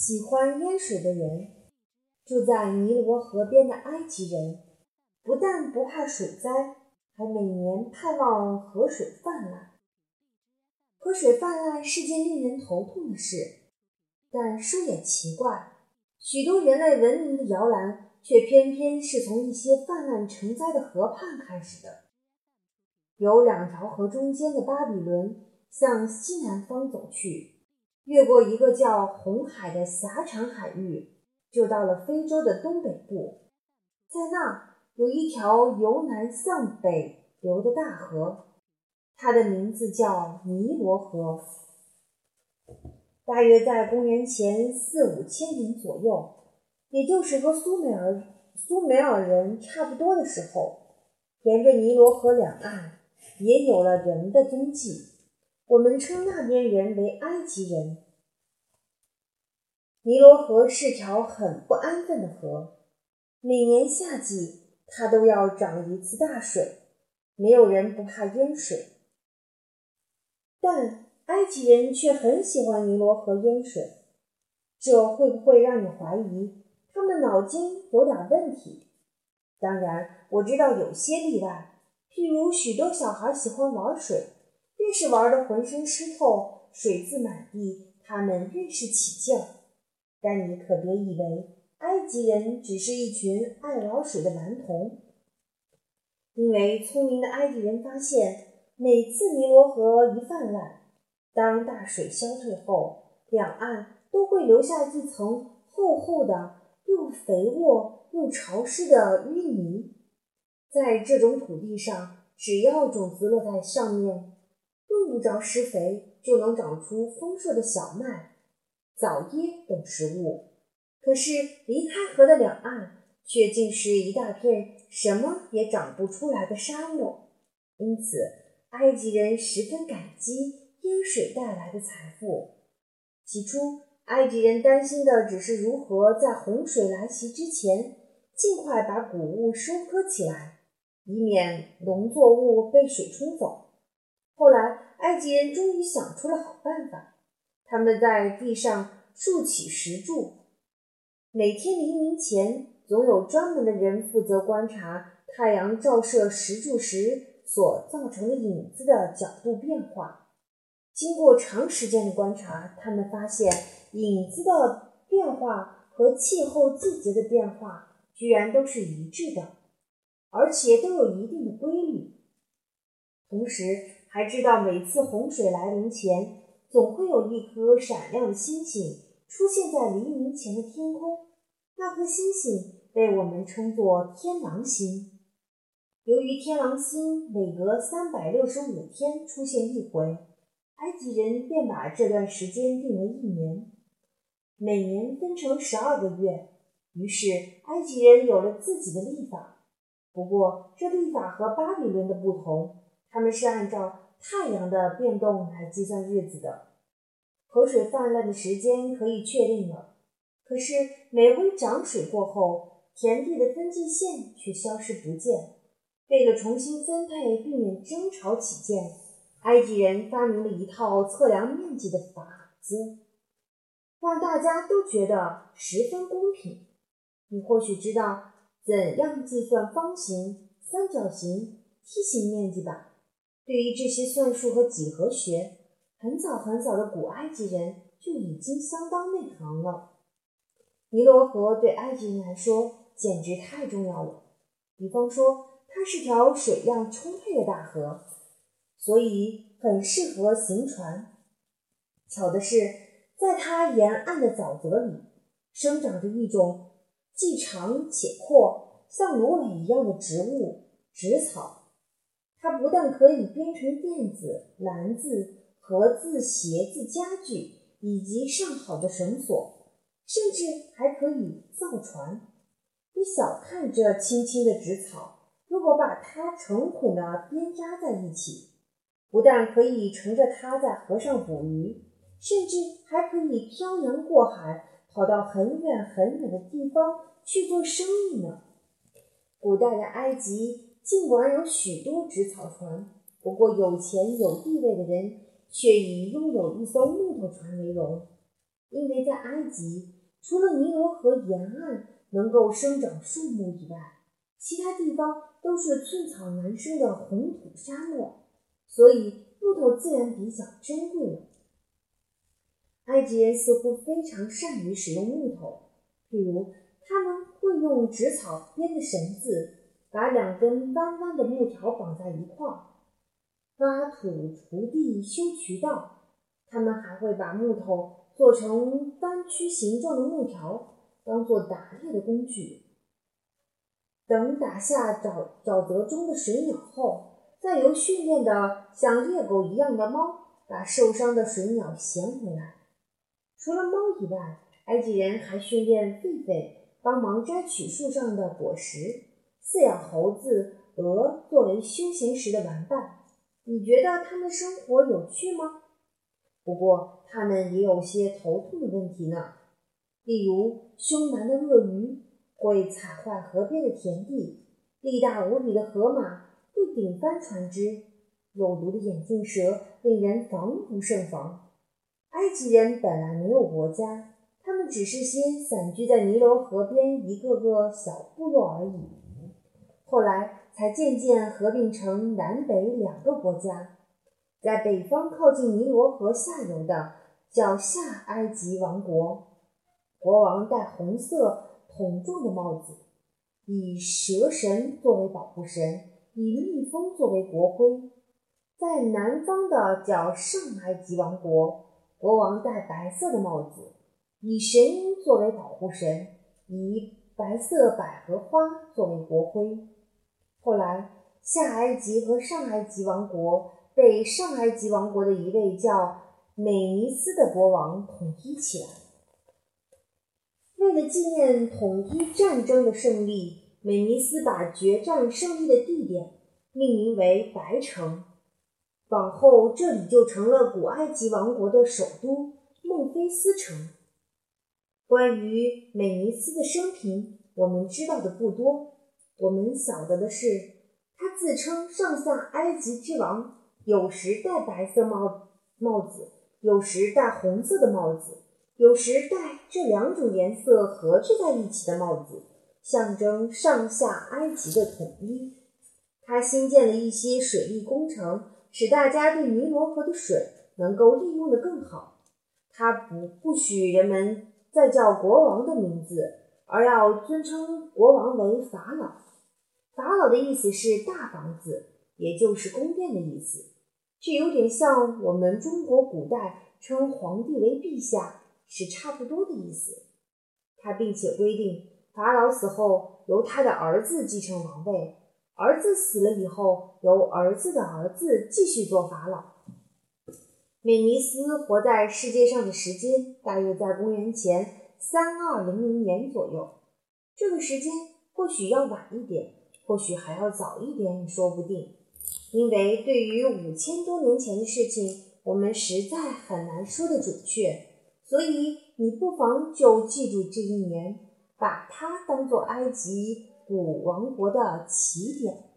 喜欢淹水的人。住在尼罗河边的埃及人，不但不怕水灾，还每年盼望河水泛滥。河水泛滥是件令人头痛的事，但说也奇怪，许多人类文明的摇篮，却偏偏是从一些泛滥成灾的河畔开始的。有两条河中间的巴比伦向西南方走去，越过一个叫红海的狭长海域。就到了非洲的东北部，在那有一条由南向北流的大河，它的名字叫尼罗河。大约在公元前四五千年左右，也就是和苏美尔苏美尔人差不多的时候，沿着尼罗河两岸也有了人的踪迹。我们称那边人为埃及人。尼罗河是条很不安分的河，每年夏季它都要涨一次大水，没有人不怕淹水。但埃及人却很喜欢尼罗河淹水，这会不会让你怀疑他们脑筋有点问题？当然，我知道有些例外，譬如许多小孩喜欢玩水，越是玩得浑身湿透、水渍满地，他们越是起劲儿。但你可别以为埃及人只是一群爱玩水的顽童，因为聪明的埃及人发现，每次尼罗河一泛滥，当大水消退后，两岸都会留下一层厚厚的、又肥沃又潮湿的淤泥。在这种土地上，只要种子落在上面，用不着施肥，就能长出丰硕的小麦。枣椰等食物，可是离开河的两岸却竟是一大片什么也长不出来的沙漠。因此，埃及人十分感激淹水带来的财富。起初，埃及人担心的只是如何在洪水来袭之前尽快把谷物收割起来，以免农作物被水冲走。后来，埃及人终于想出了好办法。他们在地上竖起石柱，每天黎明前，总有专门的人负责观察太阳照射石柱时所造成的影子的角度变化。经过长时间的观察，他们发现影子的变化和气候季节的变化居然都是一致的，而且都有一定的规律。同时，还知道每次洪水来临前。总会有一颗闪亮的星星出现在黎明前的天空，那颗星星被我们称作天狼星。由于天狼星每隔三百六十五天出现一回，埃及人便把这段时间定为一年，每年分成十二个月。于是，埃及人有了自己的历法。不过，这历法和巴比伦的不同，他们是按照。太阳的变动来计算日子的，河水泛滥的时间可以确定了。可是每回涨水过后，田地的分界线却消失不见。为了重新分配，避免争吵起见，埃及人发明了一套测量面积的法子，让大家都觉得十分公平。你或许知道怎样计算方形、三角形、梯形面积吧？对于这些算术和几何学，很早很早的古埃及人就已经相当内行了。尼罗河对埃及人来说简直太重要了。比方说，它是条水量充沛的大河，所以很适合行船。巧的是，在它沿岸的沼泽里，生长着一种既长且阔、像芦苇一样的植物——植草。它不但可以编成垫子、篮子、盒子、鞋子、家具以及上好的绳索，甚至还可以造船。别小看这青青的纸草，如果把它成捆的编扎在一起，不但可以乘着它在河上捕鱼，甚至还可以漂洋过海，跑到很远很远的地方去做生意呢。古代的埃及。尽管有许多纸草船，不过有钱有地位的人却以拥有一艘木头船为荣。因为在埃及，除了尼罗河沿岸能够生长树木以外，其他地方都是寸草难生的红土沙漠，所以木头自然比较珍贵了。埃及人似乎非常善于使用木头，譬如他们会用纸草编的绳子，把两根弯弯的木条绑在一块儿，挖土、锄地、修渠道。他们还会把木头做成弯曲形状的木条，当做打猎的工具。等打下沼沼泽中的水鸟后，再由训练的像猎狗一样的猫把受伤的水鸟衔回来。除了猫以外，埃及人还训练狒狒帮忙摘取树上的果实，饲养猴子、鹅作为休闲时的玩伴。你觉得他们的生活有趣吗？不过，他们也有些头痛的问题呢，例如凶蛮的鳄鱼会踩坏河边的田地，力大无比的河马会顶翻船只，有毒的眼镜蛇令人防不胜防。埃及人本来没有国家，他们只是些散居在尼罗河边一个个小部落而已。后来才渐渐合并成南北两个国家。在北方靠近尼罗河下游的叫下埃及王国，国王戴红色筒状的帽子，以蛇神作为保护神，以蜜蜂作为国徽。在南方的叫上埃及王国。国王戴白色的帽子，以神鹰作为保护神，以白色百合花作为国徽。后来，下埃及和上埃及王国被上埃及王国的一位叫美尼斯的国王统一起来。为了纪念统一战争的胜利，美尼斯把决战胜利的地点命名为白城。往后，这里就成了古埃及王国的首都孟菲斯城。关于美尼斯的生平，我们知道的不多。我们晓得的是，他自称上下埃及之王，有时戴白色帽帽子，有时戴红色的帽子，有时戴这两种颜色合聚在一起的帽子，象征上下埃及的统一。他新建了一些水利工程。使大家对尼罗河的水能够利用的更好。他不不许人们再叫国王的名字，而要尊称国王为。法老的意思是大房子，也就是宫殿的意思。这有点像我们中国古代称皇帝为陛下，是差不多的意思。他并且规定，法老死后由他的儿子继承王位。儿子死了以后，由儿子的儿子继续做法老。美尼斯活在世界上的时间大约在公元前三二零零年左右。这个时间或许要晚一点，或许还要早一点，也说不定。因为对于五千多年前的事情，我们实在很难说得准确。所以你不妨就记住这一年，把它当做埃及。古王国的起点。